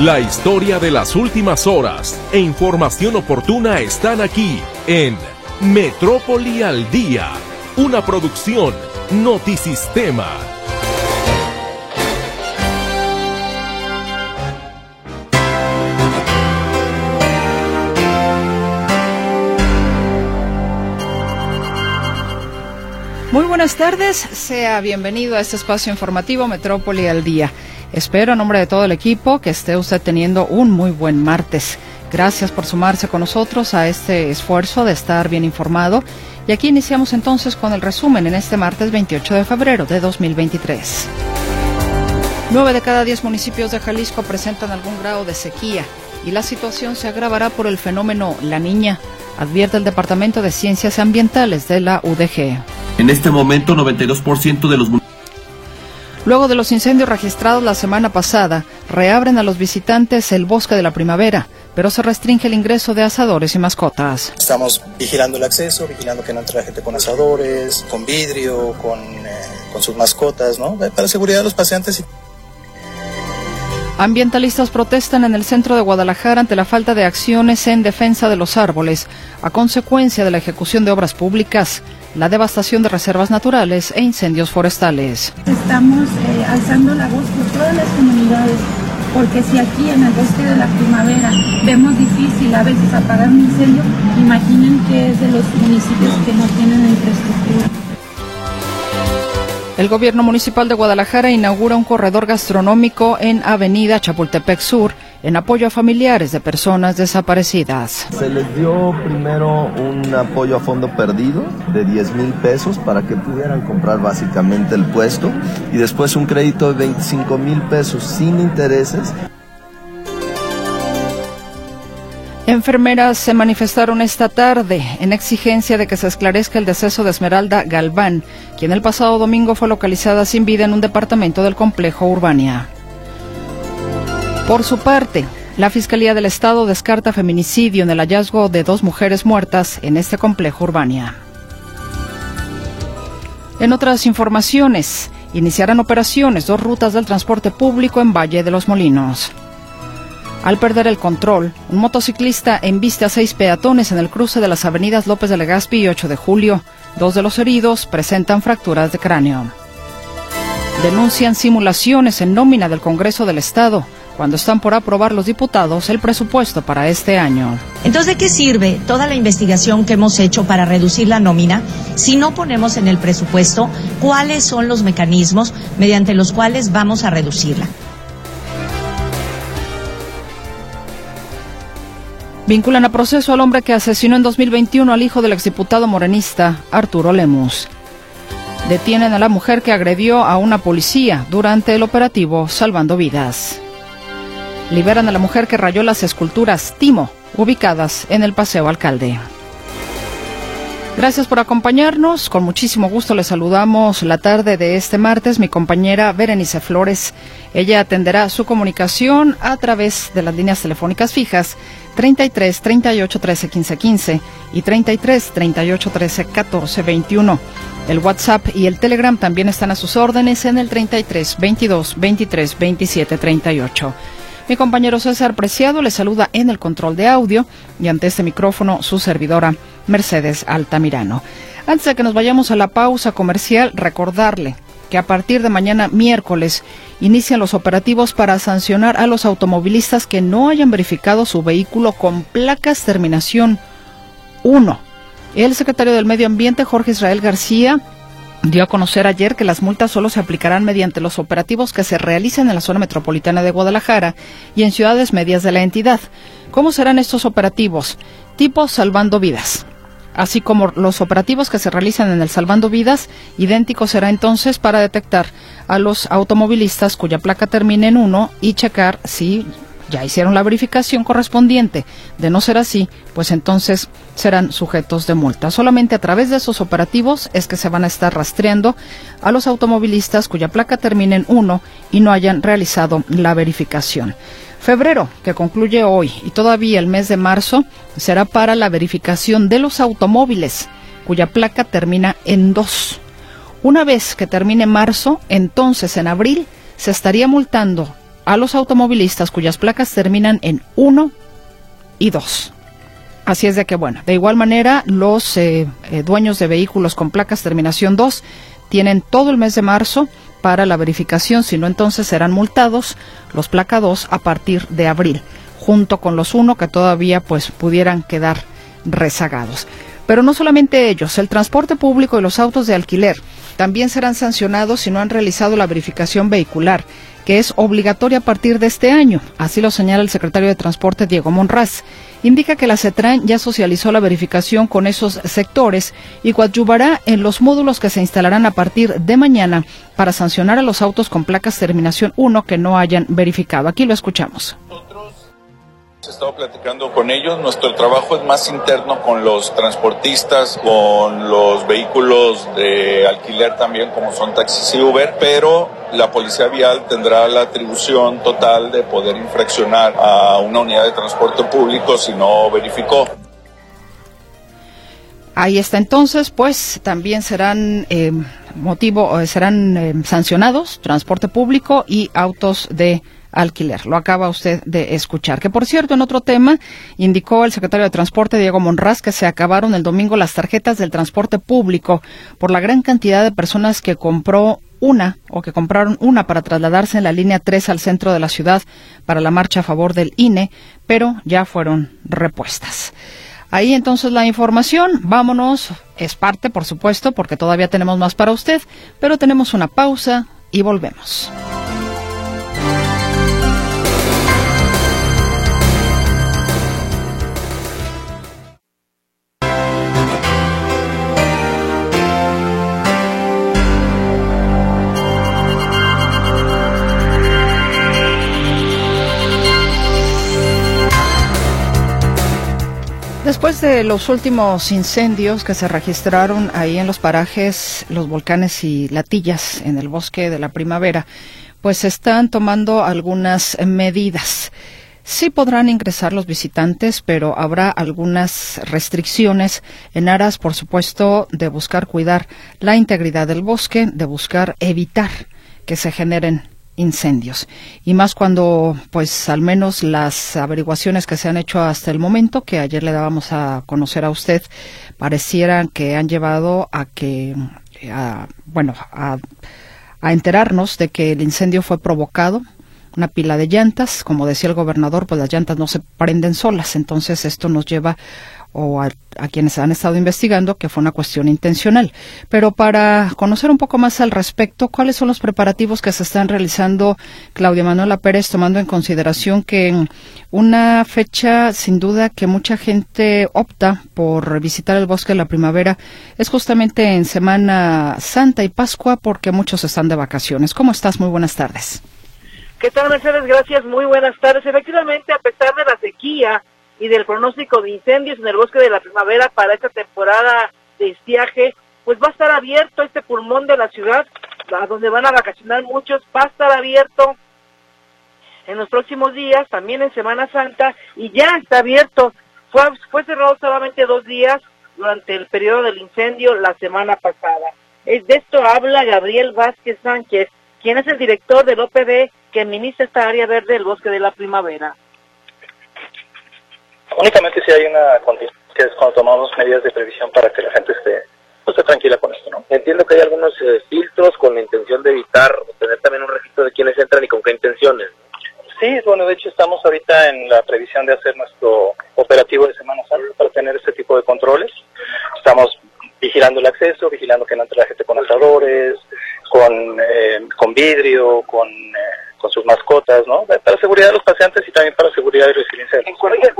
La historia de las últimas horas e información oportuna están aquí en Metrópoli al Día, una producción Notisistema. Muy buenas tardes, sea bienvenido a este espacio informativo Metrópoli al Día. Espero a nombre de todo el equipo que esté usted teniendo un muy buen martes. Gracias por sumarse con nosotros a este esfuerzo de estar bien informado. Y aquí iniciamos entonces con el resumen en este martes 28 de febrero de 2023. Nueve de cada diez municipios de Jalisco presentan algún grado de sequía y la situación se agravará por el fenómeno La Niña, advierte el Departamento de Ciencias Ambientales de la UDG. En este momento, 92% de los Luego de los incendios registrados la semana pasada, reabren a los visitantes el bosque de la primavera, pero se restringe el ingreso de asadores y mascotas. Estamos vigilando el acceso, vigilando que no entre la gente con asadores, con vidrio, con, eh, con sus mascotas, ¿no? Para seguridad de los pacientes. Ambientalistas protestan en el centro de Guadalajara ante la falta de acciones en defensa de los árboles a consecuencia de la ejecución de obras públicas, la devastación de reservas naturales e incendios forestales. Estamos eh, alzando la voz por todas las comunidades, porque si aquí en el bosque de la primavera vemos difícil a veces apagar un incendio, imaginen que es de los municipios que no tienen infraestructura. El gobierno municipal de Guadalajara inaugura un corredor gastronómico en Avenida Chapultepec Sur en apoyo a familiares de personas desaparecidas. Se les dio primero un apoyo a fondo perdido de 10 mil pesos para que pudieran comprar básicamente el puesto y después un crédito de 25 mil pesos sin intereses Enfermeras se manifestaron esta tarde en exigencia de que se esclarezca el deceso de Esmeralda Galván, quien el pasado domingo fue localizada sin vida en un departamento del complejo Urbania. Por su parte, la Fiscalía del Estado descarta feminicidio en el hallazgo de dos mujeres muertas en este complejo Urbania. En otras informaciones, iniciarán operaciones dos rutas del transporte público en Valle de los Molinos. Al perder el control, un motociclista embiste a seis peatones en el cruce de las avenidas López de Legazpi y 8 de Julio. Dos de los heridos presentan fracturas de cráneo. Denuncian simulaciones en nómina del Congreso del Estado cuando están por aprobar los diputados el presupuesto para este año. Entonces, ¿de qué sirve toda la investigación que hemos hecho para reducir la nómina si no ponemos en el presupuesto cuáles son los mecanismos mediante los cuales vamos a reducirla? Vinculan a proceso al hombre que asesinó en 2021 al hijo del exdiputado morenista Arturo Lemus. Detienen a la mujer que agredió a una policía durante el operativo Salvando Vidas. Liberan a la mujer que rayó las esculturas Timo, ubicadas en el Paseo Alcalde. Gracias por acompañarnos. Con muchísimo gusto le saludamos la tarde de este martes mi compañera Berenice Flores. Ella atenderá su comunicación a través de las líneas telefónicas fijas 33 38 13 15 15 y 33 38 13 14 21. El WhatsApp y el Telegram también están a sus órdenes en el 33 22 23 27 38. Mi compañero César Preciado le saluda en el control de audio y ante este micrófono su servidora Mercedes Altamirano. Antes de que nos vayamos a la pausa comercial, recordarle que a partir de mañana miércoles inician los operativos para sancionar a los automovilistas que no hayan verificado su vehículo con placas terminación 1. El secretario del Medio Ambiente, Jorge Israel García, dio a conocer ayer que las multas solo se aplicarán mediante los operativos que se realicen en la zona metropolitana de Guadalajara y en ciudades medias de la entidad. ¿Cómo serán estos operativos? Tipo salvando vidas. Así como los operativos que se realizan en el Salvando Vidas, idéntico será entonces para detectar a los automovilistas cuya placa termine en 1 y checar si ya hicieron la verificación correspondiente. De no ser así, pues entonces serán sujetos de multa. Solamente a través de esos operativos es que se van a estar rastreando a los automovilistas cuya placa termine en 1 y no hayan realizado la verificación. Febrero, que concluye hoy, y todavía el mes de marzo, será para la verificación de los automóviles cuya placa termina en 2. Una vez que termine marzo, entonces en abril se estaría multando a los automovilistas cuyas placas terminan en 1 y 2. Así es de que, bueno, de igual manera, los eh, eh, dueños de vehículos con placas terminación 2 tienen todo el mes de marzo para la verificación, si no entonces serán multados los placa 2 a partir de abril, junto con los 1 que todavía pues pudieran quedar rezagados. Pero no solamente ellos, el transporte público y los autos de alquiler también serán sancionados si no han realizado la verificación vehicular que es obligatoria a partir de este año. Así lo señala el secretario de Transporte Diego Monraz. Indica que la CETRAN ya socializó la verificación con esos sectores y coadyuvará en los módulos que se instalarán a partir de mañana para sancionar a los autos con placas terminación 1 que no hayan verificado. Aquí lo escuchamos. He estado platicando con ellos. Nuestro trabajo es más interno con los transportistas, con los vehículos de alquiler también, como son taxis y Uber, pero la policía vial tendrá la atribución total de poder infraccionar a una unidad de transporte público si no verificó. Ahí está entonces, pues también serán eh, motivo, eh, serán eh, sancionados transporte público y autos de alquiler. Lo acaba usted de escuchar. Que por cierto, en otro tema, indicó el secretario de Transporte, Diego Monraz, que se acabaron el domingo las tarjetas del transporte público por la gran cantidad de personas que compró una o que compraron una para trasladarse en la línea 3 al centro de la ciudad para la marcha a favor del INE, pero ya fueron repuestas. Ahí entonces la información, vámonos, es parte por supuesto porque todavía tenemos más para usted, pero tenemos una pausa y volvemos. Después de los últimos incendios que se registraron ahí en los parajes, los volcanes y latillas en el bosque de la primavera, pues se están tomando algunas medidas. Sí podrán ingresar los visitantes, pero habrá algunas restricciones en aras, por supuesto, de buscar cuidar la integridad del bosque, de buscar evitar que se generen incendios. Y más cuando pues al menos las averiguaciones que se han hecho hasta el momento que ayer le dábamos a conocer a usted parecieran que han llevado a que a, bueno a, a enterarnos de que el incendio fue provocado una pila de llantas. Como decía el gobernador pues las llantas no se prenden solas. Entonces esto nos lleva o a, quienes han estado investigando que fue una cuestión intencional. Pero para conocer un poco más al respecto, ¿cuáles son los preparativos que se están realizando Claudia Manuela Pérez, tomando en consideración que una fecha sin duda que mucha gente opta por visitar el bosque de la primavera es justamente en Semana Santa y Pascua porque muchos están de vacaciones? ¿Cómo estás? Muy buenas tardes. ¿Qué tal, Mercedes? Gracias, muy buenas tardes. Efectivamente, a pesar de la sequía, y del pronóstico de incendios en el bosque de la primavera para esta temporada de estiaje, pues va a estar abierto este pulmón de la ciudad, a donde van a vacacionar muchos, va a estar abierto en los próximos días, también en Semana Santa, y ya está abierto. Fue, cerrado solamente dos días durante el periodo del incendio la semana pasada. Es de esto habla Gabriel Vázquez Sánchez, quien es el director del OPD que administra esta área verde del bosque de la primavera. Únicamente si hay una condición, que es cuando tomamos medidas de previsión para que la gente esté, pues, esté tranquila con esto, ¿no? Entiendo que hay algunos eh, filtros con la intención de evitar tener también un registro de quiénes entran y con qué intenciones. Sí, bueno, de hecho estamos ahorita en la previsión de hacer nuestro operativo de Semana Santa para tener este tipo de controles. Estamos vigilando el acceso, vigilando que no entre la gente con asadores, con, eh, con vidrio, con, eh, con sus mascotas, ¿no? Para seguridad de los pacientes y también para seguridad y resiliencia. ¿En cuál es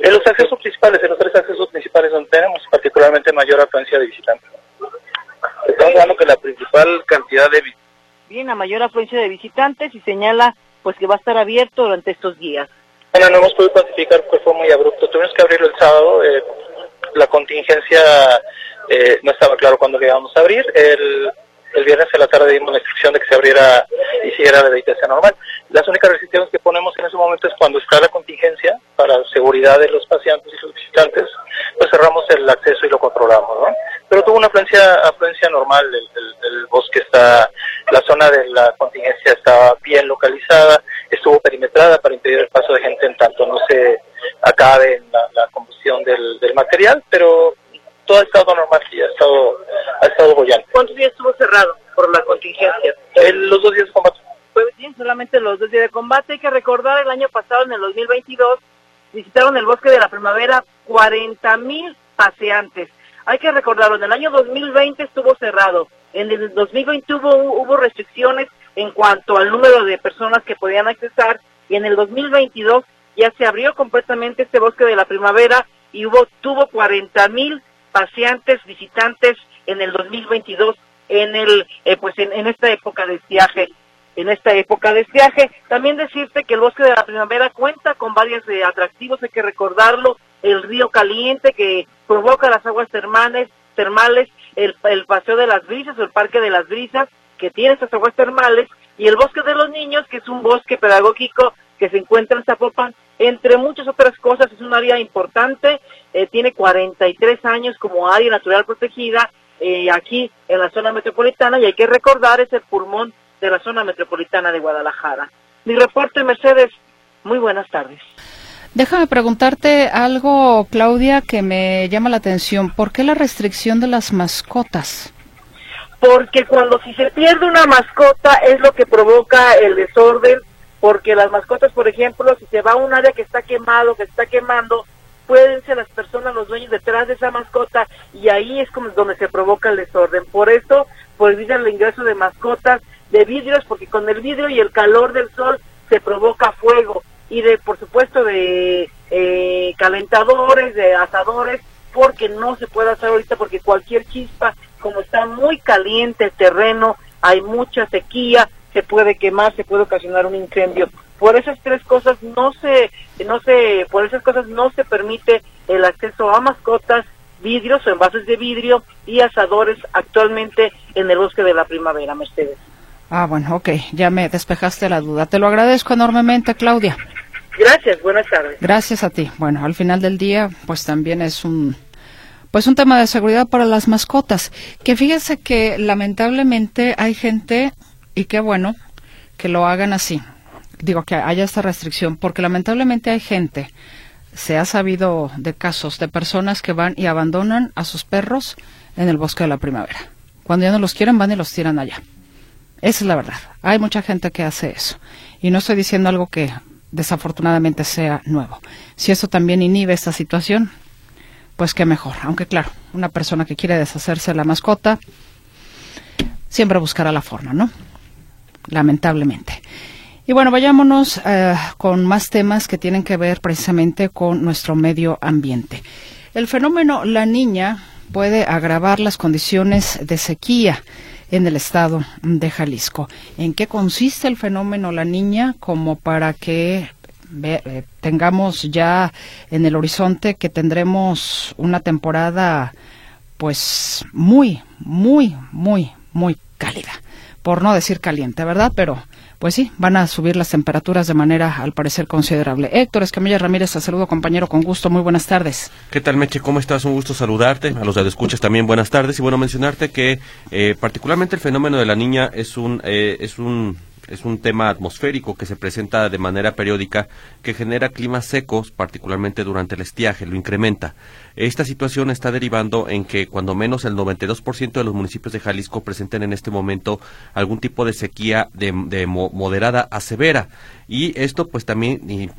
En los accesos principales, en los tres accesos principales donde tenemos particularmente mayor afluencia de visitantes. Estamos hablando que la principal cantidad de Bien, a mayor afluencia de visitantes y señala pues que va a estar abierto durante estos días. Bueno, no hemos podido cuantificar porque fue muy abrupto. Tuvimos que abrirlo el sábado. Eh, la contingencia eh, no estaba claro cuándo íbamos a abrir. El, el viernes en la tarde dimos la instrucción de que se abriera y siguiera la meditación normal. Las únicas restricciones que ponemos en ese momento es cuando está la contingencia para seguridad de los pacientes y sus visitantes, pues cerramos el acceso y lo controlamos, ¿no? Pero tuvo una afluencia, afluencia normal, el, el, bosque está, La zona de la contingencia estaba bien localizada, estuvo perimetrada para impedir el paso de gente en tanto no se acabe la, combustión del, material, pero todo ha estado normal y ha estado, ha estado bollante. ¿Cuántos días estuvo cerrado por la contingencia? los dos días de combate. Pues bien, solamente los dos días de combate. Hay que recordar el año pasado, en el 2022, visitaron el bosque de la primavera 40 mil paseantes. Hay que recordarlo, en el año 2020 estuvo cerrado. En el 2020 hubo, hubo restricciones en cuanto al número de personas que podían accesar y en el 2022 ya se abrió completamente este bosque de la primavera y hubo tuvo 40 mil paseantes, visitantes en el 2022 en el eh, pues en, esta época de viaje en esta época de viaje también decirte que el bosque de la primavera cuenta con varios eh, atractivos hay que recordarlo el río caliente que provoca las aguas termales termales el, el paseo de las brisas o el parque de las brisas que tiene estas aguas termales y el bosque de los niños que es un bosque pedagógico que se encuentra en Zapopan entre muchas otras cosas, es un área importante, eh, tiene 43 años como área natural protegida eh, aquí en la zona metropolitana y hay que recordar es el pulmón de la zona metropolitana de Guadalajara. Mi reporte, Mercedes, muy buenas tardes. Déjame preguntarte algo, Claudia, que me llama la atención. ¿Por qué la restricción de las mascotas? Porque cuando si se pierde una mascota es lo que provoca el desorden porque las mascotas, por ejemplo, si se va a un área que está quemado, que está quemando, pueden ser las personas, los dueños detrás de esa mascota y ahí es como donde se provoca el desorden. Por eso prohibir el ingreso de mascotas de vidrios, porque con el vidrio y el calor del sol se provoca fuego y de, por supuesto, de eh, calentadores, de asadores, porque no se puede hacer ahorita porque cualquier chispa, como está muy caliente el terreno, hay mucha sequía, se puede quemar, se puede ocasionar un incendio. Por esas tres cosas no se, no se, por esas cosas no se permite el acceso a mascotas, vidrios o envases de vidrio y asadores actualmente en el bosque de la primavera, Mercedes. Ah, bueno, ok, ya me despejaste la duda. Te lo agradezco enormemente, Claudia. Gracias, buenas tardes. Gracias a ti. Bueno, al final del día, pues también es un, pues un tema de seguridad para las mascotas. Que fíjese que lamentablemente hay gente y qué bueno que lo hagan así. Digo que haya esta restricción, porque lamentablemente hay gente, se ha sabido de casos de personas que van y abandonan a sus perros en el bosque de la primavera. Cuando ya no los quieren, van y los tiran allá. Esa es la verdad. Hay mucha gente que hace eso. Y no estoy diciendo algo que desafortunadamente sea nuevo. Si eso también inhibe esta situación, pues qué mejor. Aunque claro, una persona que quiere deshacerse de la mascota, siempre buscará la forma, ¿no? Lamentablemente. Y bueno, vayámonos eh, con más temas que tienen que ver precisamente con nuestro medio ambiente. El fenómeno La Niña puede agravar las condiciones de sequía en el estado de Jalisco. ¿En qué consiste el fenómeno La Niña como para que eh, tengamos ya en el horizonte que tendremos una temporada pues muy, muy, muy, muy cálida? Por no decir caliente, ¿verdad? Pero pues sí, van a subir las temperaturas de manera, al parecer, considerable. Héctor Escamilla Ramírez, te saludo, compañero, con gusto. Muy buenas tardes. ¿Qué tal, Meche? ¿Cómo estás? Un gusto saludarte. A los de escuchas también buenas tardes. Y bueno, mencionarte que eh, particularmente el fenómeno de la niña es un, eh, es un es un tema atmosférico que se presenta de manera periódica que genera climas secos, particularmente durante el estiaje, lo incrementa. Esta situación está derivando en que cuando menos el 92% de los municipios de Jalisco presenten en este momento algún tipo de sequía de, moderada a severa y esto pues también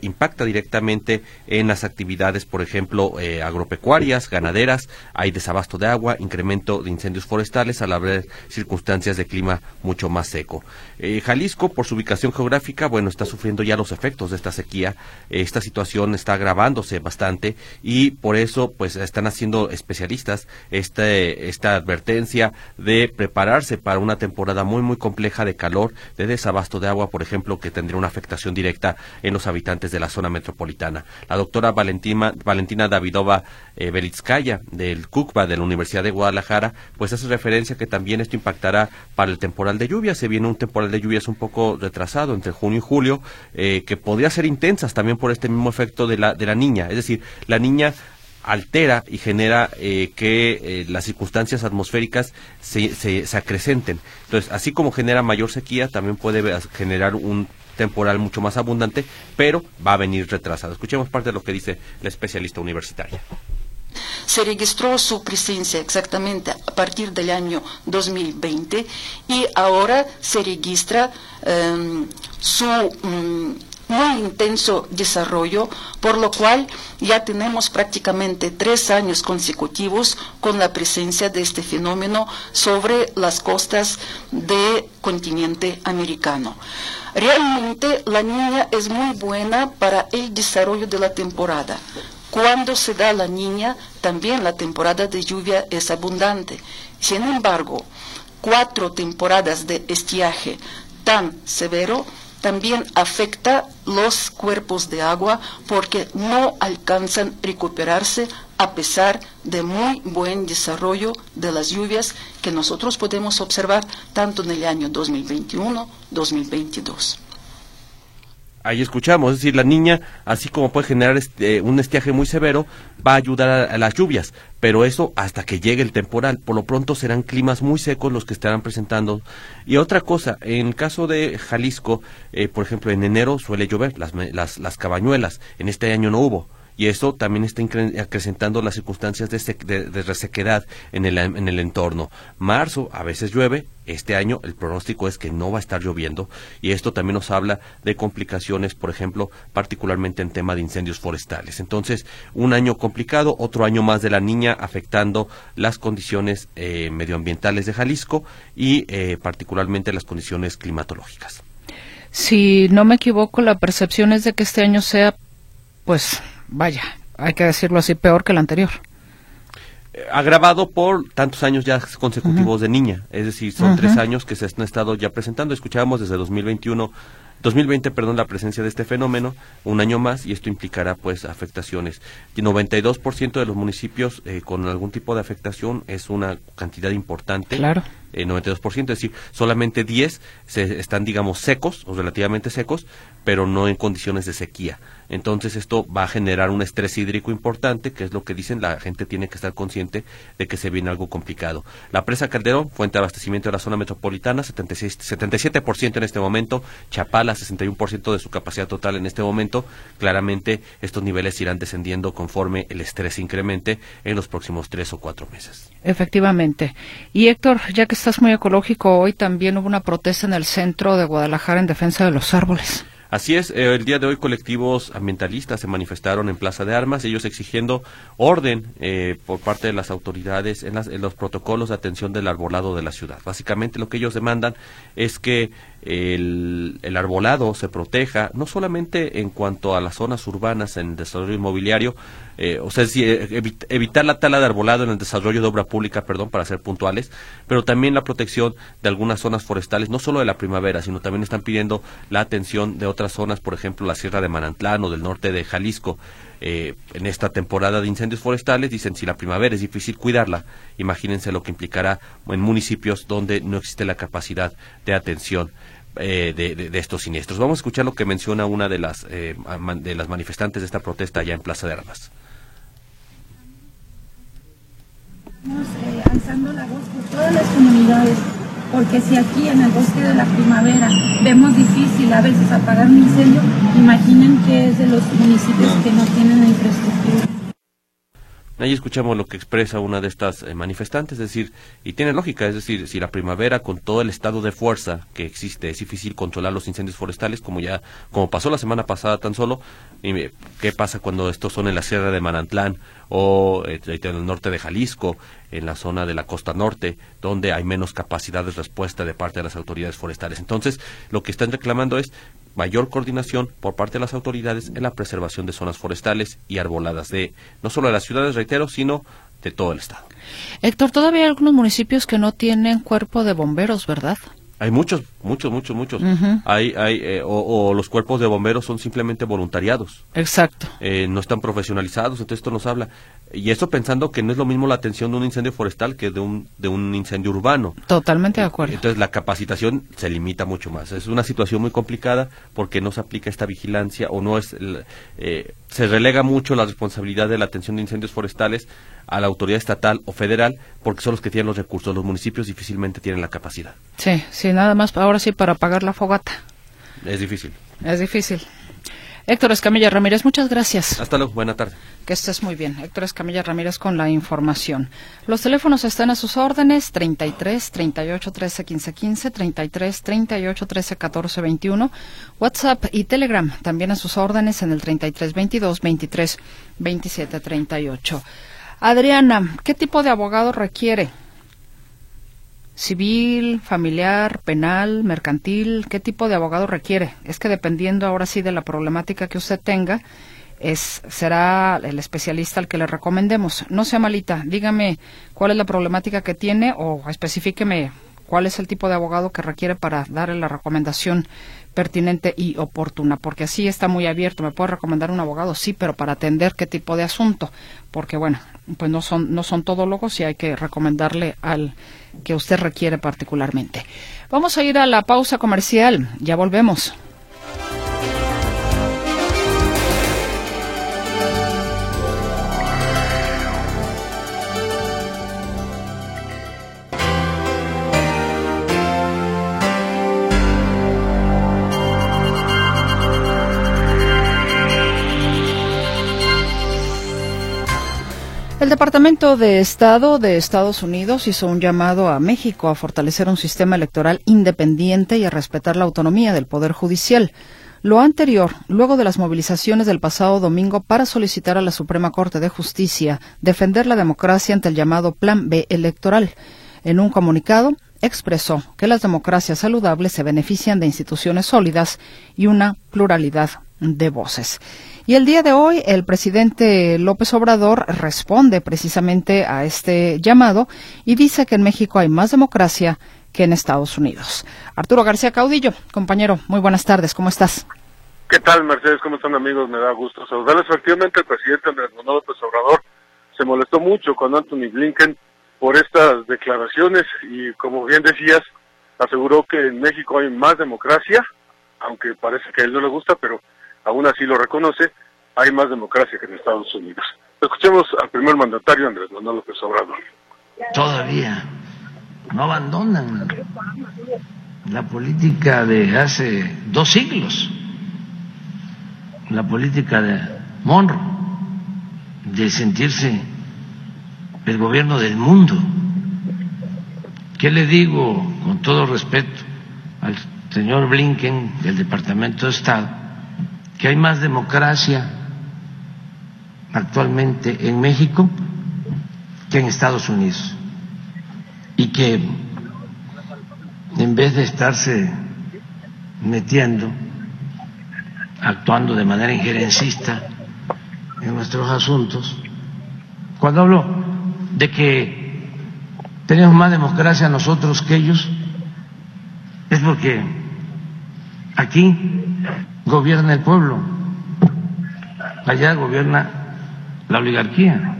impacta directamente en las actividades, por ejemplo, eh, agropecuarias, ganaderas, hay desabasto de agua, incremento de incendios forestales al haber circunstancias de clima mucho más seco. Eh, Jalisco, por su ubicación geográfica, bueno, está sufriendo ya los efectos de esta sequía, esta situación está agravándose bastante y por eso pues están haciendo especialistas este, esta advertencia de prepararse para una temporada muy muy compleja de calor, de desabasto de agua, por ejemplo, que tendría una afectación directa en los habitantes de la zona metropolitana. La doctora Valentina, Valentina Davidova eh, Belitskaya del CUCBA de la Universidad de Guadalajara, pues hace referencia que también esto impactará para el temporal de lluvias. Se viene un temporal de lluvias un poco retrasado entre junio y julio, eh, que podría ser intensas también por este mismo efecto de la, de la niña. Es decir, la niña altera y genera eh, que eh, las circunstancias atmosféricas se, se, se, acrecenten. Entonces, así como genera mayor sequía, también puede generar un temporal mucho más abundante, pero va a venir retrasado. Escuchemos parte de lo que dice la especialista universitaria. Se registró su presencia exactamente partir del año 2020 y ahora se registra um, su um, muy intenso desarrollo, por lo cual ya tenemos prácticamente tres años consecutivos con la presencia de este fenómeno sobre las costas del continente americano. Realmente la niña es muy buena para el desarrollo de la temporada. Cuando se da la niña, también la temporada de lluvia es abundante. Sin embargo, cuatro temporadas de estiaje tan severo también afecta los cuerpos de agua porque no alcanzan recuperarse a pesar de muy buen desarrollo de las lluvias que nosotros podemos observar tanto en el año 2021-2022 ahí escuchamos, es decir, la niña, así como puede generar este, un estiaje muy severo, va a ayudar a, las lluvias, pero eso hasta que llegue el temporal. Por lo pronto serán climas muy secos los que estarán presentando. Y otra cosa, en caso de Jalisco, eh, por ejemplo, en enero suele llover las, las, las cabañuelas, en este año no hubo y eso también está acrecentando las circunstancias de, de, resequedad en el, en el entorno. Marzo a veces llueve, este año el pronóstico es que no va a estar lloviendo y esto también nos habla de complicaciones, por ejemplo, particularmente en tema de incendios forestales. Entonces, un año complicado, otro año más de la niña afectando las condiciones eh, medioambientales de Jalisco y eh, particularmente las condiciones climatológicas. Si no me equivoco, la percepción es de que este año sea, pues, vaya, hay que decirlo así, peor que el anterior. Eh, agravado por tantos años ya consecutivos de niña, es decir, son tres años que se han estado ya presentando. Escuchábamos desde 2021 2020, perdón, la presencia de este fenómeno, un año más, y esto implicará pues afectaciones. Y 92% de los municipios eh, con algún tipo de afectación es una cantidad importante. Claro. Eh, 92%, es decir, solamente 10 se, están, digamos, secos o relativamente secos, pero no en condiciones de sequía. Entonces esto va a generar un estrés hídrico importante, que es lo que dicen, la gente tiene que estar consciente de que se viene algo complicado. La presa Calderón, fuente de abastecimiento de la zona metropolitana, 76, 77% en este momento, Chapala, 61% de su capacidad total en este momento. Claramente estos niveles irán descendiendo conforme el estrés incremente en los próximos tres o cuatro meses. Efectivamente. Y Héctor, ya que estás muy ecológico, hoy también hubo una protesta en el centro de Guadalajara en defensa de los árboles. Así es, eh, el día de hoy colectivos ambientalistas se manifestaron en Plaza de Armas, ellos exigiendo orden eh, por parte de las autoridades en, en, los protocolos de atención del arbolado de la ciudad. Básicamente lo que ellos demandan es que el, el, arbolado se proteja, no solamente en cuanto a las zonas urbanas en desarrollo inmobiliario, eh, o sea, eh, evitar la tala de arbolado en el desarrollo de obra pública, perdón, para ser puntuales, pero también la protección de algunas zonas forestales, no solo de la primavera, sino también están pidiendo la atención de otras zonas, por ejemplo, la Sierra de Manantlán o del norte de Jalisco. Eh, en esta temporada de incendios forestales, dicen si la primavera es difícil cuidarla, imagínense lo que implicará en municipios donde no existe la capacidad de atención. Eh, de, estos siniestros. Vamos a escuchar lo que menciona una de las, eh, de las manifestantes de esta protesta allá en Plaza de Armas. Estamos alzando la voz por todas las comunidades, porque si aquí en el bosque de la primavera vemos difícil a veces apagar un incendio, imaginen que es de los municipios que no tienen infraestructura. Ahí escuchamos lo que expresa una de estas eh, manifestantes, es decir, y tiene lógica, es decir, si la primavera con todo el estado de fuerza que existe es difícil controlar los incendios forestales, como ya, como pasó la semana pasada tan solo, y ¿qué pasa cuando estos son en la Sierra de Manantlán o eh, en el norte de Jalisco, en la zona de la costa norte, donde hay menos capacidad de respuesta de parte de las autoridades forestales? Entonces, lo que están reclamando es mayor coordinación por parte de las autoridades en la preservación de zonas forestales y arboladas de no solo de las ciudades, reitero, sino de todo el estado. Héctor, todavía hay algunos municipios que no tienen cuerpo de bomberos, ¿verdad? Hay muchos, muchos, muchos, muchos. Hay, hay, eh, o, los cuerpos de bomberos son simplemente voluntariados. Exacto. Eh, no están profesionalizados, entonces esto nos habla. Y eso pensando que no es lo mismo la atención de un incendio forestal que de un, de un incendio urbano. Totalmente de acuerdo. Entonces la capacitación se limita mucho más. Es una situación muy complicada porque no se aplica esta vigilancia o no es... Eh, se relega mucho la responsabilidad de la atención de incendios forestales a la autoridad estatal o federal porque son los que tienen los recursos. Los municipios difícilmente tienen la capacidad. Sí, sí, nada más ahora sí para pagar la fogata. Es difícil. Es difícil. Héctor Escamilla Ramírez, muchas gracias. Hasta luego, buena tarde. Que estés muy bien. Héctor Escamilla Ramírez con la información. Los teléfonos están a sus órdenes, 33 38 13 15 15, 33 38 13 14 21, WhatsApp y Telegram también a sus órdenes en el 33 22 23 27 38. Adriana, ¿qué tipo de abogado requiere? Civil, familiar, penal, mercantil, qué tipo de abogado requiere. Es que dependiendo ahora sí de la problemática que usted tenga, es, será el especialista al que le recomendemos. No sea malita, dígame cuál es la problemática que tiene o especifíqueme cuál es el tipo de abogado que requiere para darle la recomendación pertinente y oportuna, porque así está muy abierto. ¿Me puede recomendar un abogado? Sí, pero para atender qué tipo de asunto, porque bueno, pues no son, no son todólogos y hay que recomendarle al que usted requiere particularmente. Vamos a ir a la pausa comercial, ya volvemos. El Departamento de Estado de Estados Unidos hizo un llamado a México a fortalecer un sistema electoral independiente y a respetar la autonomía del Poder Judicial. Lo anterior, luego de las movilizaciones del pasado domingo para solicitar a la Suprema Corte de Justicia defender la democracia ante el llamado Plan B electoral. En un comunicado, expresó que las democracias saludables se benefician de instituciones sólidas y una pluralidad de voces. Y el día de hoy el presidente López Obrador responde precisamente a este llamado y dice que en México hay más democracia que en Estados Unidos. Arturo García Caudillo, compañero, muy buenas tardes, ¿cómo estás? ¿Qué tal, Mercedes? ¿Cómo están, amigos? Me da gusto saludarles. Efectivamente, el presidente Andrés Manuel López Obrador se molestó mucho con Anthony Blinken por estas declaraciones y, como bien decías, aseguró que en México hay más democracia, aunque parece que a él no le gusta, pero aún así lo reconoce, hay más democracia que en Estados Unidos. Escuchemos al primer mandatario, Andrés Manuel López Obrador. Todavía no abandonan la política de hace dos siglos, la política de Monroe, de sentirse el gobierno del mundo. ¿Qué le digo con todo respeto al señor Blinken del Departamento de Estado? Que hay más democracia actualmente en México que en Estados Unidos. Y que en vez de estarse metiendo, actuando de manera injerencista en nuestros asuntos, cuando hablo de que tenemos más democracia nosotros que ellos, es porque aquí gobierna el pueblo, allá gobierna la oligarquía.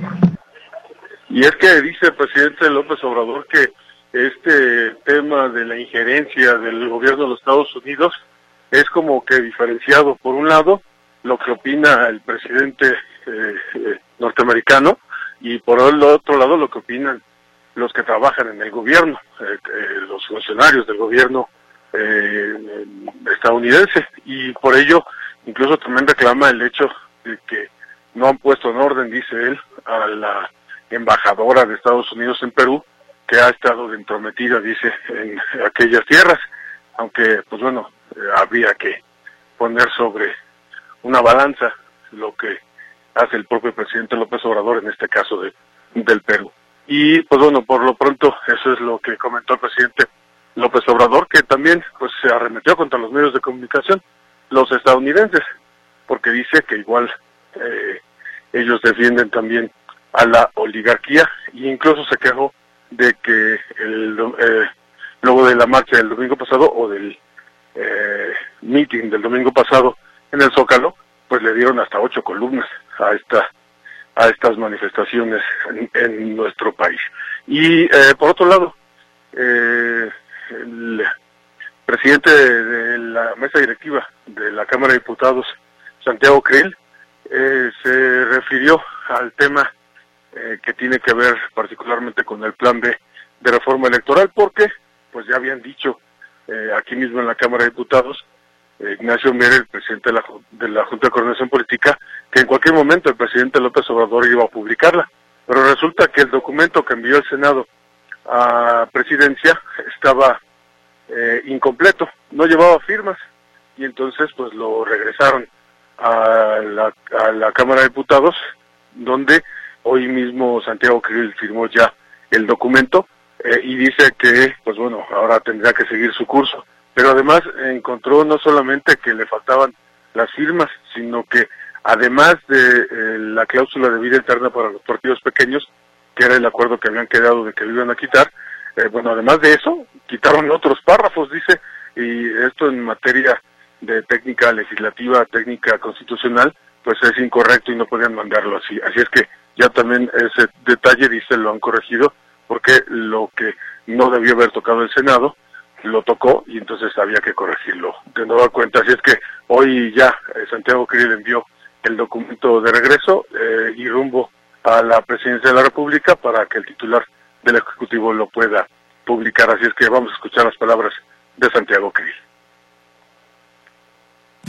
Y es que dice el presidente López Obrador que este tema de la injerencia del gobierno de los Estados Unidos es como que diferenciado, por un lado, lo que opina el presidente eh, eh, norteamericano y por el otro lado lo que opinan los que trabajan en el gobierno, eh, los funcionarios del gobierno eh, estadounidense y por ello incluso también reclama el hecho de que no han puesto en orden, dice él, a la embajadora de Estados Unidos en Perú, que ha estado entrometida, dice, en aquellas tierras, aunque, pues bueno, eh, había que poner sobre una balanza lo que hace el propio presidente López Obrador en este caso de, del Perú. Y, pues bueno, por lo pronto, eso es lo que comentó el presidente López Obrador, que también pues se arremetió contra los medios de comunicación, los estadounidenses, porque dice que igual eh, ellos defienden también a la oligarquía e incluso se quejó de que el, eh, luego de la marcha del domingo pasado o del eh, meeting del domingo pasado en el Zócalo, pues le dieron hasta ocho columnas a esta a estas manifestaciones en, nuestro país. Y eh, por otro lado, eh, el presidente de la mesa directiva de la Cámara de Diputados, Santiago Creel, eh, se refirió al tema que tiene que ver particularmente con el plan B de reforma electoral, porque pues ya habían dicho aquí mismo en la Cámara de Diputados Ignacio Mier, el presidente de la, de la Junta de Coordinación Política, que en cualquier momento el presidente López Obrador iba a publicarla. Pero resulta que el documento que envió el Senado a presidencia estaba eh, incompleto, no llevaba firmas y entonces pues lo regresaron a la, a la Cámara de Diputados, donde hoy mismo Santiago Krill firmó ya el documento eh, y dice que pues bueno ahora tendrá que seguir su curso. Pero además encontró no solamente que le faltaban las firmas, sino que además de eh, la cláusula de vida interna para los partidos pequeños, que era el acuerdo que habían quedado de que lo iban a quitar, eh, bueno, además de eso, quitaron otros párrafos, dice, y esto en materia de técnica legislativa, técnica constitucional, pues es incorrecto y no podían mandarlo así. Así es que ya también ese detalle, dice, lo han corregido, porque lo que no debió haber tocado el Senado, lo tocó y entonces había que corregirlo de nueva cuenta. Así es que hoy ya eh, Santiago Krill envió el documento de regreso eh, y rumbo a la presidencia de la República para que el titular del Ejecutivo lo pueda publicar. Así es que vamos a escuchar las palabras de Santiago Krill.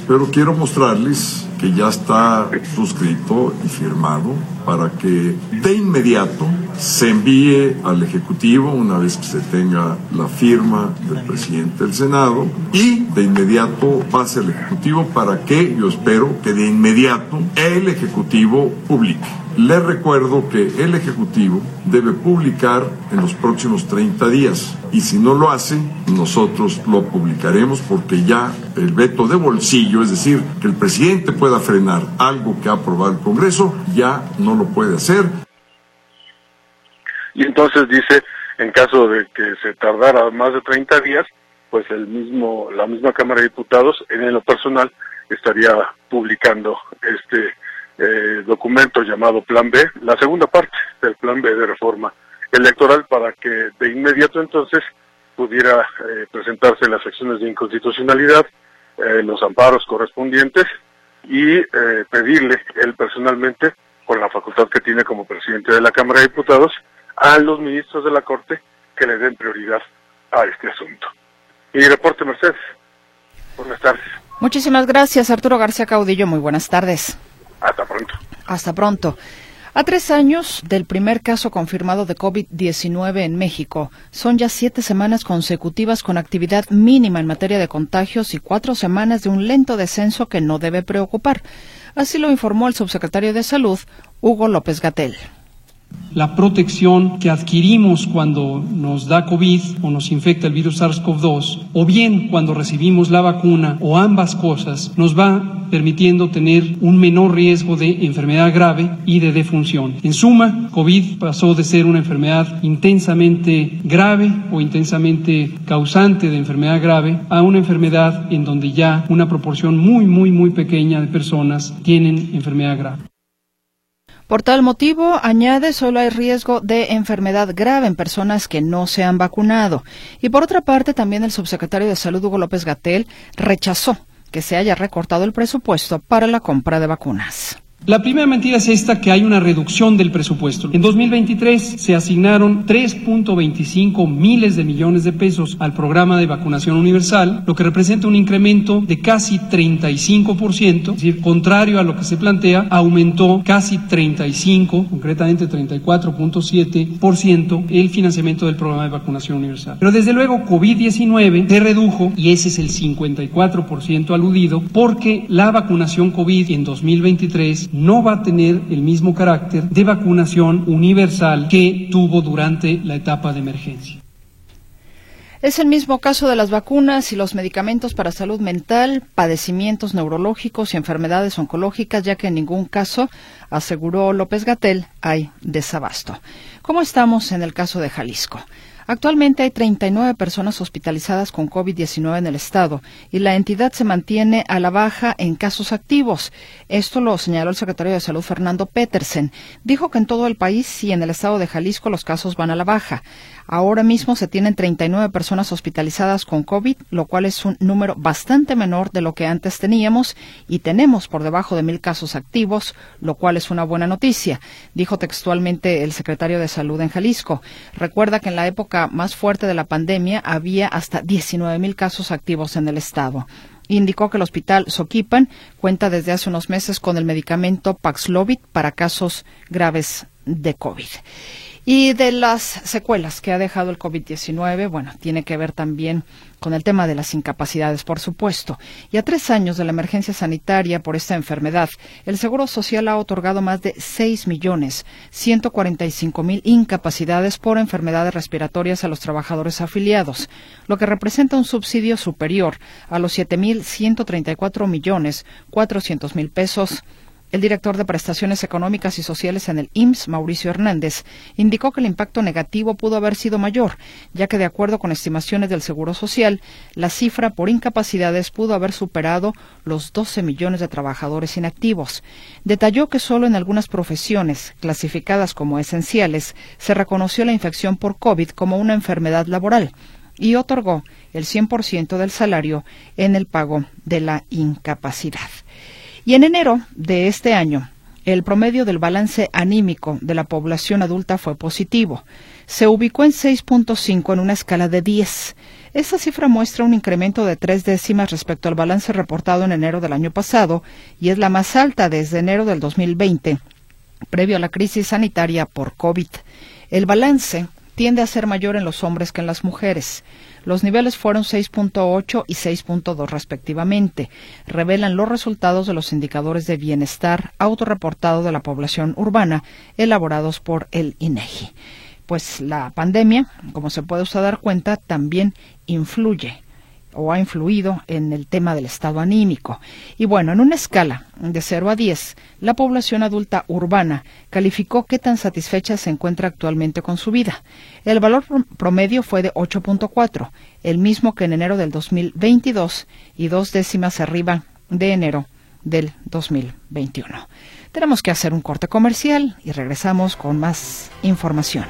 Pero quiero mostrarles que ya está suscrito y firmado para que de inmediato se envíe al Ejecutivo una vez que se tenga la firma del presidente del Senado y de inmediato pase al Ejecutivo para que yo espero que de inmediato el Ejecutivo publique. Les recuerdo que el Ejecutivo debe publicar en los próximos 30 días y si no lo hace, nosotros lo publicaremos porque ya el veto de bolsillo, es decir, que el presidente pueda frenar algo que ha aprobado el Congreso, ya no lo puede hacer. Y entonces dice, en caso de que se tardara más de 30 días, pues el mismo, la misma Cámara de Diputados, en lo personal, estaría publicando este eh, documento llamado Plan B, la segunda parte del Plan B de reforma electoral para que de inmediato entonces pudiera eh, presentarse las acciones de inconstitucionalidad, eh, los amparos correspondientes y pedirle él personalmente, con la facultad que tiene como presidente de la Cámara de Diputados, a los ministros de la Corte que le den prioridad a este asunto. Y reporte Mercedes. Buenas tardes. Muchísimas gracias, Arturo García Caudillo. Muy buenas tardes. Hasta pronto. Hasta pronto. A tres años del primer caso confirmado de COVID-19 en México, son ya siete semanas consecutivas con actividad mínima en materia de contagios y cuatro semanas de un lento descenso que no debe preocupar. Así lo informó el subsecretario de Salud, Hugo López Gatel la protección que adquirimos cuando nos da COVID o nos infecta el virus SARS-CoV-2, o bien cuando recibimos la vacuna, o ambas cosas, nos va permitiendo tener un menor riesgo de enfermedad grave y de defunción. En suma, COVID pasó de ser una enfermedad intensamente grave o intensamente causante de enfermedad grave a una enfermedad en donde ya una proporción muy, muy, muy pequeña de personas tienen enfermedad grave. Por tal motivo, añade, solo hay riesgo de enfermedad grave en personas que no se han vacunado. Y por otra parte, también el subsecretario de Salud, Hugo López Gatel, rechazó que se haya recortado el presupuesto para la compra de vacunas. La primera mentira es esta, que hay una reducción del presupuesto. En 2023 se asignaron 3.25 miles de millones de pesos al programa de vacunación universal, lo que representa un incremento de casi 35%, es decir, contrario a lo que se plantea, aumentó casi 35, concretamente 34.7% el financiamiento del programa de vacunación universal. Pero desde luego COVID-19 se redujo y ese es el 54% aludido porque la vacunación COVID en 2023 no va a tener el mismo carácter de vacunación universal que tuvo durante la etapa de emergencia. Es el mismo caso de las vacunas y los medicamentos para salud mental, padecimientos neurológicos y enfermedades oncológicas, ya que en ningún caso, aseguró López Gatel, hay desabasto. ¿Cómo estamos en el caso de Jalisco? Actualmente hay 39 personas hospitalizadas con COVID-19 en el estado y la entidad se mantiene a la baja en casos activos. Esto lo señaló el secretario de Salud Fernando Petersen. Dijo que en todo el país y en el estado de Jalisco los casos van a la baja. Ahora mismo se tienen 39 personas hospitalizadas con COVID, lo cual es un número bastante menor de lo que antes teníamos y tenemos por debajo de mil casos activos, lo cual es una buena noticia, dijo textualmente el secretario de Salud en Jalisco. Recuerda que en la época más fuerte de la pandemia había hasta 19 mil casos activos en el estado indicó que el hospital Soquipan cuenta desde hace unos meses con el medicamento Paxlovid para casos graves de COVID. Y de las secuelas que ha dejado el COVID-19, bueno, tiene que ver también con el tema de las incapacidades, por supuesto. Y a tres años de la emergencia sanitaria por esta enfermedad, el Seguro Social ha otorgado más de 6 millones 145 mil incapacidades por enfermedades respiratorias a los trabajadores afiliados, lo que representa un subsidio superior a los 7 mil 134 millones 400 mil pesos el director de Prestaciones Económicas y Sociales en el IMSS, Mauricio Hernández, indicó que el impacto negativo pudo haber sido mayor, ya que de acuerdo con estimaciones del Seguro Social, la cifra por incapacidades pudo haber superado los 12 millones de trabajadores inactivos. Detalló que solo en algunas profesiones, clasificadas como esenciales, se reconoció la infección por COVID como una enfermedad laboral y otorgó el 100% del salario en el pago de la incapacidad. Y en enero de este año, el promedio del balance anímico de la población adulta fue positivo. Se ubicó en 6.5 en una escala de 10. Esta cifra muestra un incremento de tres décimas respecto al balance reportado en enero del año pasado y es la más alta desde enero del 2020, previo a la crisis sanitaria por COVID. El balance tiende a ser mayor en los hombres que en las mujeres. Los niveles fueron 6.8 y 6.2 respectivamente. Revelan los resultados de los indicadores de bienestar autorreportado de la población urbana elaborados por el INEGI. Pues la pandemia, como se puede usted dar cuenta, también influye o ha influido en el tema del estado anímico. Y bueno, en una escala de 0 a 10, la población adulta urbana calificó qué tan satisfecha se encuentra actualmente con su vida. El valor promedio fue de 8.4, el mismo que en enero del 2022 y dos décimas arriba de enero del 2021. Tenemos que hacer un corte comercial y regresamos con más información.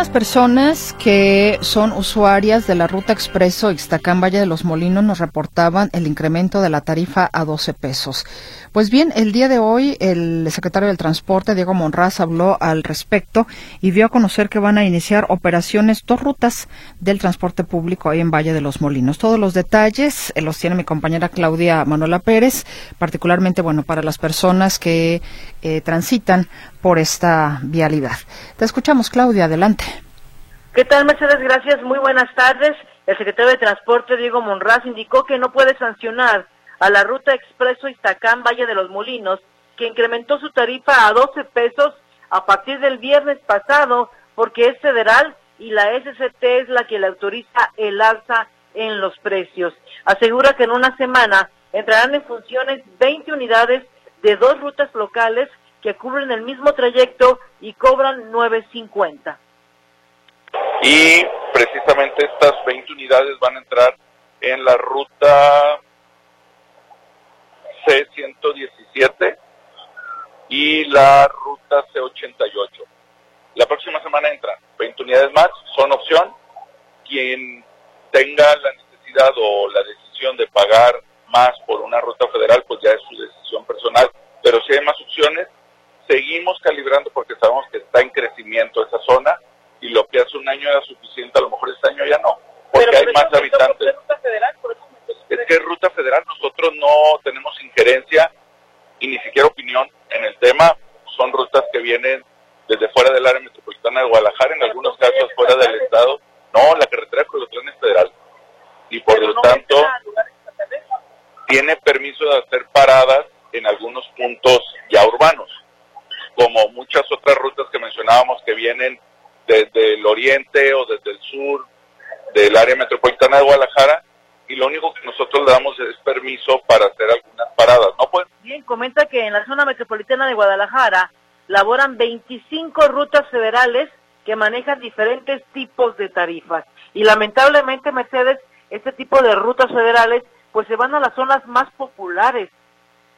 Algunas personas que son usuarias de la ruta expreso Ixtacán Valle de los Molinos nos reportaban el incremento de la tarifa a 12 pesos. Pues bien, el día de hoy el secretario del Transporte, Diego Monraz, habló al respecto y dio a conocer que van a iniciar operaciones, dos rutas del transporte público ahí en Valle de los Molinos. Todos los detalles eh, los tiene mi compañera Claudia Manuela Pérez, particularmente, bueno, para las personas que eh, transitan por esta vialidad. Te escuchamos, Claudia, adelante. ¿Qué tal, Mercedes? Gracias, muy buenas tardes. El secretario de Transporte, Diego Monraz, indicó que no puede sancionar a la ruta expreso Iztacán Valle de los Molinos, que incrementó su tarifa a 12 pesos a partir del viernes pasado, porque es federal y la SCT es la que le autoriza el alza en los precios. Asegura que en una semana entrarán en funciones 20 unidades de dos rutas locales que cubren el mismo trayecto y cobran 9.50. Y precisamente estas 20 unidades van a entrar en la ruta C117 y la ruta C88. La próxima semana entran 20 unidades más, son opción. Quien tenga la necesidad o la decisión de pagar más por una ruta federal, pues ya es su decisión personal. Pero si hay más opciones, seguimos calibrando porque sabemos que está en crecimiento esa zona y lo que hace un año era suficiente, a lo mejor este año ya no, porque hay más habitantes. es que es ruta federal, nosotros no tenemos injerencia y ni siquiera opinión en el tema, son rutas que vienen desde fuera del área metropolitana de Guadalajara, en algunos casos fuera del estado, no, la carretera Colotlán es federal. Y por lo tanto tiene permiso de hacer paradas en algunos puntos ya urbanos como muchas otras rutas que mencionábamos que vienen desde el oriente o desde el sur del área metropolitana de Guadalajara, y lo único que nosotros le damos es permiso para hacer algunas paradas. No pueden Bien, comenta que en la zona metropolitana de Guadalajara laboran 25 rutas federales que manejan diferentes tipos de tarifas. Y lamentablemente, Mercedes, este tipo de rutas federales pues se van a las zonas más populares,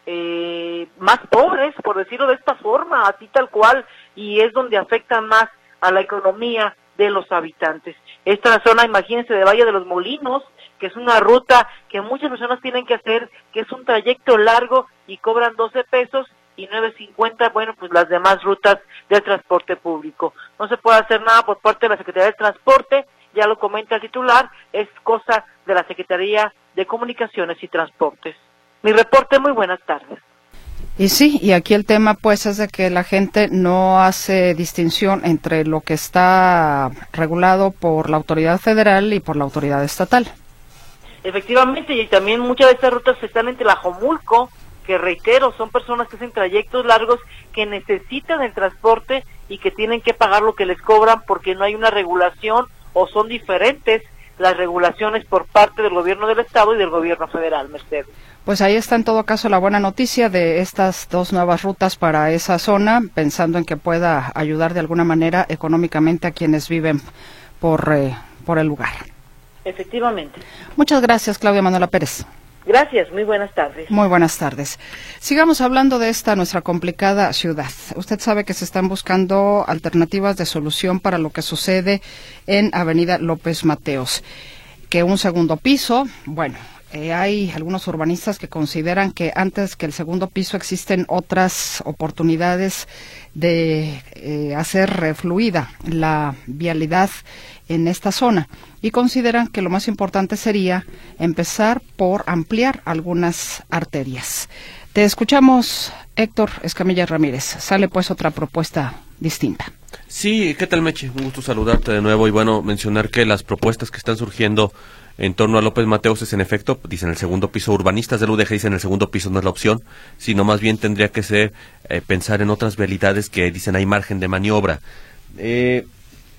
eh, más pobres, por decirlo de esta forma, así tal cual, y es donde afectan más a la economía de los habitantes. Esta zona, imagínense, de Valle de los Molinos, que es una ruta que muchas personas tienen que hacer, que es un trayecto largo y cobran 12 pesos y 9.50, bueno, pues las demás rutas del transporte público. No se puede hacer nada por parte de la Secretaría de Transporte, ya lo comenta el titular, es cosa de la Secretaría de Comunicaciones y Transportes. Mi reporte, muy buenas tardes. Y sí, y aquí el tema pues es de que la gente no hace distinción entre lo que está regulado por la autoridad federal y por la autoridad estatal. Efectivamente, y también muchas de estas rutas están entre la Jomulco, que reitero, son personas que hacen trayectos largos que necesitan el transporte y que tienen que pagar lo que les cobran porque no hay una regulación o son diferentes las regulaciones por parte del gobierno del estado y del gobierno federal, Mercedes. Pues ahí está en todo caso la buena noticia de estas dos nuevas rutas para esa zona, pensando en que pueda ayudar de alguna manera económicamente a quienes viven por, eh, por el lugar. Efectivamente. Muchas gracias, Claudia Manuela Pérez. Gracias, muy buenas tardes. Muy buenas tardes. Sigamos hablando de esta nuestra complicada ciudad. Usted sabe que se están buscando alternativas de solución para lo que sucede en Avenida López Mateos. Que un segundo piso, bueno, eh, hay algunos urbanistas que consideran que antes que el segundo piso existen otras oportunidades de eh, hacer fluida la vialidad en esta zona y consideran que lo más importante sería empezar por ampliar algunas arterias. Te escuchamos, Héctor Escamilla Ramírez. Sale pues otra propuesta distinta. Sí, ¿qué tal Meche? Un gusto saludarte de nuevo y bueno, mencionar que las propuestas que están surgiendo en torno a López Mateos es en efecto, dicen el segundo piso, urbanistas del UDG dicen el segundo piso no es la opción, sino más bien tendría que ser eh, pensar en otras vialidades que dicen hay margen de maniobra. Eh,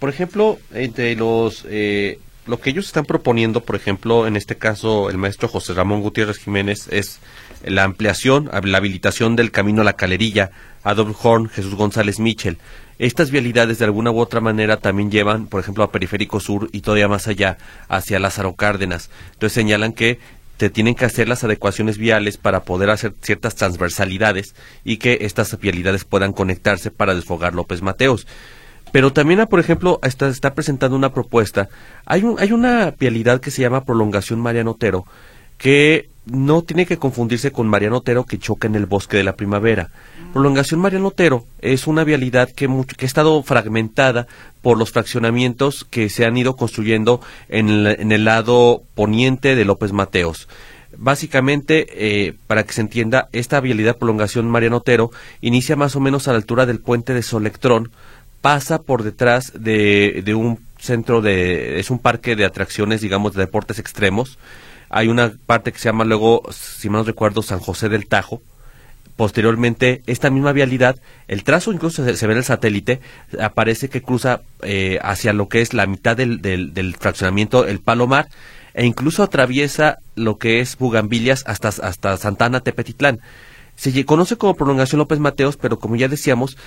por ejemplo, entre los eh, lo que ellos están proponiendo, por ejemplo, en este caso el maestro José Ramón Gutiérrez Jiménez, es la ampliación, la habilitación del camino a la Calerilla, Adolf Horn, Jesús González Michel. Estas vialidades de alguna u otra manera también llevan, por ejemplo, a Periférico Sur y todavía más allá, hacia Lázaro Cárdenas. Entonces señalan que se tienen que hacer las adecuaciones viales para poder hacer ciertas transversalidades y que estas vialidades puedan conectarse para desfogar López Mateos. Pero también, por ejemplo, está, está presentando una propuesta. Hay, un, hay una vialidad que se llama Prolongación Mariano Otero, que no tiene que confundirse con Mariano Otero que choca en el bosque de la primavera. Prolongación Mariano Otero es una vialidad que, que ha estado fragmentada por los fraccionamientos que se han ido construyendo en el, en el lado poniente de López Mateos. Básicamente, eh, para que se entienda, esta vialidad prolongación Mariano Otero inicia más o menos a la altura del puente de Solectrón, pasa por detrás de, de un centro de, es un parque de atracciones, digamos, de deportes extremos. Hay una parte que se llama luego, si mal no recuerdo, San José del Tajo. Posteriormente, esta misma vialidad, el trazo incluso se, ve en el satélite, aparece que cruza eh, hacia lo que es la mitad del, del, del fraccionamiento, el Palomar, e incluso atraviesa lo que es Bugambilias hasta, hasta Santana Tepetitlán. Se conoce como prolongación López Mateos, pero como ya decíamos,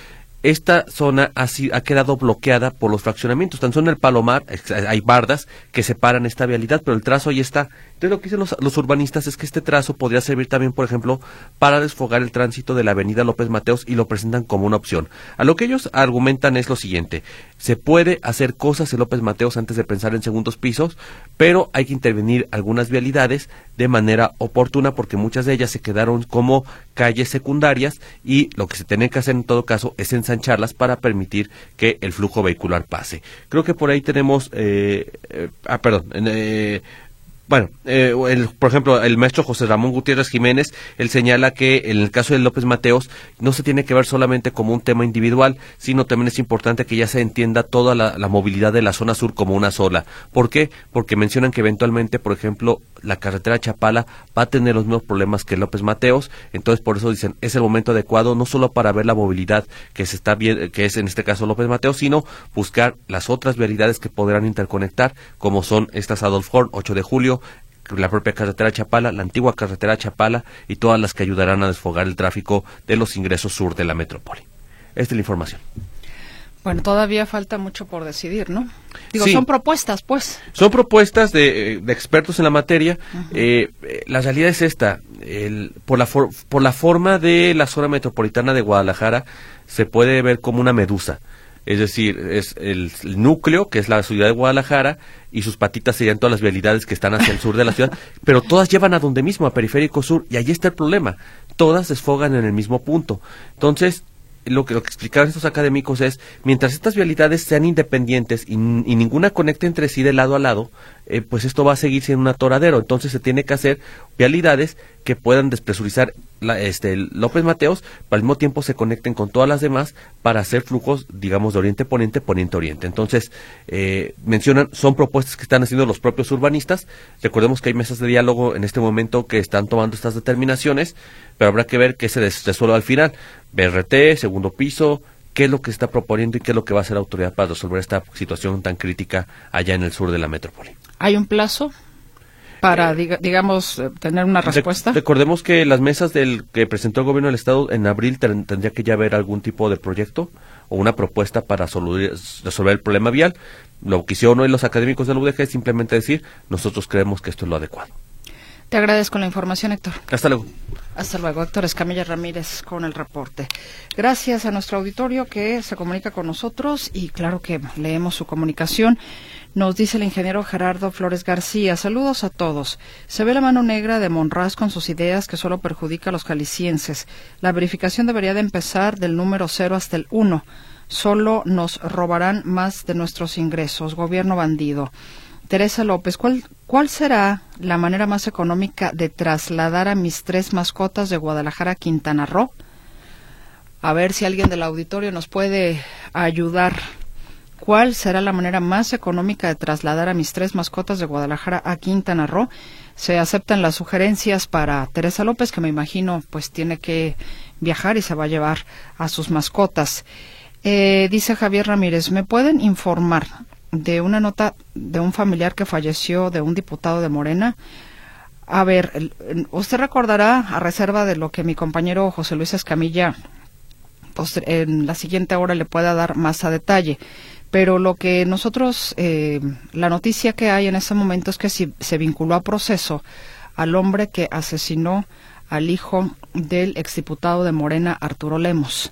esta zona ha, ha, quedado bloqueada por los fraccionamientos. Tan solo en el Palomar hay bardas que separan esta vialidad, pero el trazo ahí está. Entonces lo que dicen los, urbanistas es que este trazo podría servir también, por ejemplo, para desfogar el tránsito de la avenida López Mateos y lo presentan como una opción. A lo que ellos argumentan es lo siguiente, se puede hacer cosas en López Mateos antes de pensar en segundos pisos, pero hay que intervenir algunas vialidades de manera oportuna porque muchas de ellas se quedaron como calles secundarias y lo que se tiene que hacer en todo caso es ensancharlas para permitir que el flujo vehicular pase. Creo que por ahí tenemos, eh, eh, ah, perdón, eh, bueno, eh, por ejemplo, el maestro José Ramón Gutiérrez Jiménez, él señala que en el caso de López Mateos no se tiene que ver solamente como un tema individual, sino también es importante que ya se entienda toda la, movilidad de la zona sur como una sola. ¿Por qué? Porque mencionan que eventualmente, por ejemplo, la carretera Chapala va a tener los mismos problemas que López Mateos, entonces por eso dicen es el momento adecuado no solo para ver la movilidad que se está bien, que es en este caso López Mateos, sino buscar las otras vialidades que podrán interconectar, como son estas Adolf Horn, 8 de julio, la propia carretera Chapala, la antigua carretera Chapala y todas las que ayudarán a desfogar el tráfico de los ingresos sur de la metrópoli. Esta es la información. Bueno, todavía falta mucho por decidir, ¿no? Digo, son propuestas, pues. Son propuestas de, eh, expertos en la materia. Eh, eh, la realidad es esta. por, la por la forma de la zona metropolitana de Guadalajara, se puede ver como una medusa. Es decir, es el, núcleo, que es la ciudad de Guadalajara, y sus patitas serían todas las vialidades que están hacia el sur de la ciudad, pero todas llevan a donde mismo, a Periférico Sur, y ahí está el problema. Todas desfogan en el mismo punto. Entonces, lo que, lo que explicaron estos académicos es, mientras estas vialidades sean independientes y, ninguna conecte entre sí de lado a lado, eh, pues esto va a seguir siendo un atoradero. Entonces se tiene que hacer vialidades que puedan despresurizar la, este, López Mateos, pero al mismo tiempo se conecten con todas las demás para hacer flujos, digamos, de oriente-poniente, poniente-oriente. Entonces, eh, mencionan, son propuestas que están haciendo los propios urbanistas. Recordemos que hay mesas de diálogo en este momento que están tomando estas determinaciones, pero habrá que ver qué se resuelve al final. BRT, segundo piso, qué es lo que se está proponiendo y qué es lo que va a hacer la autoridad para resolver esta situación tan crítica allá en el sur de la metrópoli. ¿Hay un plazo? para, digamos, eh, tener una respuesta? recordemos que las mesas del que presentó el gobierno del Estado en abril tendría que ya haber algún tipo de proyecto o una propuesta para resolver el problema vial. Lo que hicieron hoy los académicos de la UDG es simplemente decir, nosotros creemos que esto es lo adecuado. Te agradezco la información, Héctor. Hasta luego. Hasta luego, Héctor Escamilla Ramírez con el reporte. Gracias a nuestro auditorio que se comunica con nosotros y claro que leemos su comunicación. Nos dice el ingeniero Gerardo Flores García. Saludos a todos. Se ve la mano negra de Monraz con sus ideas que solo perjudica a los calicienses. La verificación debería de empezar del número cero hasta el uno. Solo nos robarán más de nuestros ingresos. Gobierno bandido. Teresa López, ¿cuál, ¿cuál será la manera más económica de trasladar a mis tres mascotas de Guadalajara a Quintana Roo? A ver si alguien del auditorio nos puede ayudar. ¿Cuál será la manera más económica de trasladar a mis tres mascotas de Guadalajara a Quintana Roo? Se aceptan las sugerencias para Teresa López, que me imagino pues tiene que viajar y se va a llevar a sus mascotas. Eh, dice Javier Ramírez, ¿me pueden informar de una nota de un familiar que falleció de un diputado de Morena. A ver, usted recordará, a reserva de lo que mi compañero José Luis Escamilla pues, en la siguiente hora le pueda dar más a detalle. Pero lo que nosotros, eh, la noticia que hay en ese momento es que si, se vinculó a proceso al hombre que asesinó al hijo del exdiputado de Morena, Arturo Lemos.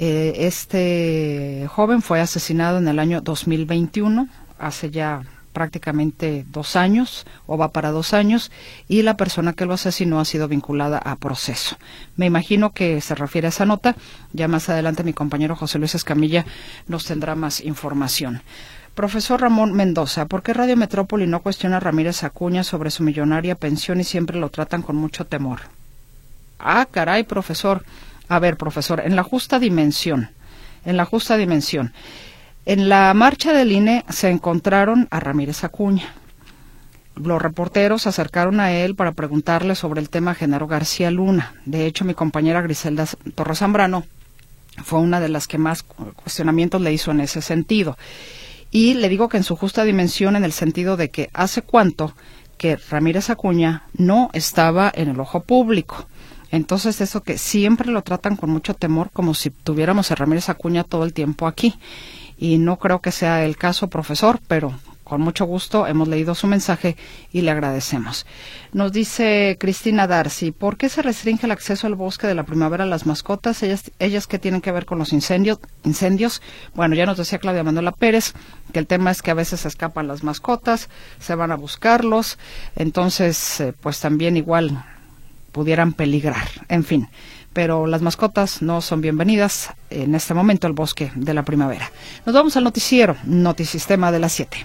Eh, este joven fue asesinado en el año 2021, hace ya prácticamente dos años o va para dos años y la persona que lo asesinó ha sido vinculada a proceso. Me imagino que se refiere a esa nota. Ya más adelante mi compañero José Luis Escamilla nos tendrá más información. Profesor Ramón Mendoza, ¿por qué Radio Metrópoli no cuestiona a Ramírez Acuña sobre su millonaria pensión y siempre lo tratan con mucho temor? Ah, caray, profesor. A ver, profesor, en la justa dimensión, en la justa dimensión, en la marcha del INE se encontraron a Ramírez Acuña. Los reporteros se acercaron a él para preguntarle sobre el tema Genaro García Luna. De hecho, mi compañera Griselda Torres Zambrano fue una de las que más cuestionamientos le hizo en ese sentido. Y le digo que en su justa dimensión, en el sentido de que hace cuánto que Ramírez Acuña no estaba en el ojo público. Entonces, eso que siempre lo tratan con mucho temor, como si tuviéramos a Ramírez Acuña todo el tiempo aquí. Y no creo que sea el caso, profesor, pero con mucho gusto hemos leído su mensaje y le agradecemos. Nos dice Cristina Darcy, ¿por qué se restringe el acceso al bosque de la primavera a las mascotas? Ellas, ellas que tienen que ver con los incendios, incendios. Bueno, ya nos decía Claudia Manuela Pérez que el tema es que a veces escapan las mascotas, se van a buscarlos, entonces, eh, pues también igual pudieran peligrar. En fin, pero las mascotas no son bienvenidas en este momento al bosque de la primavera. Nos vamos al noticiero, Notisistema de las 7.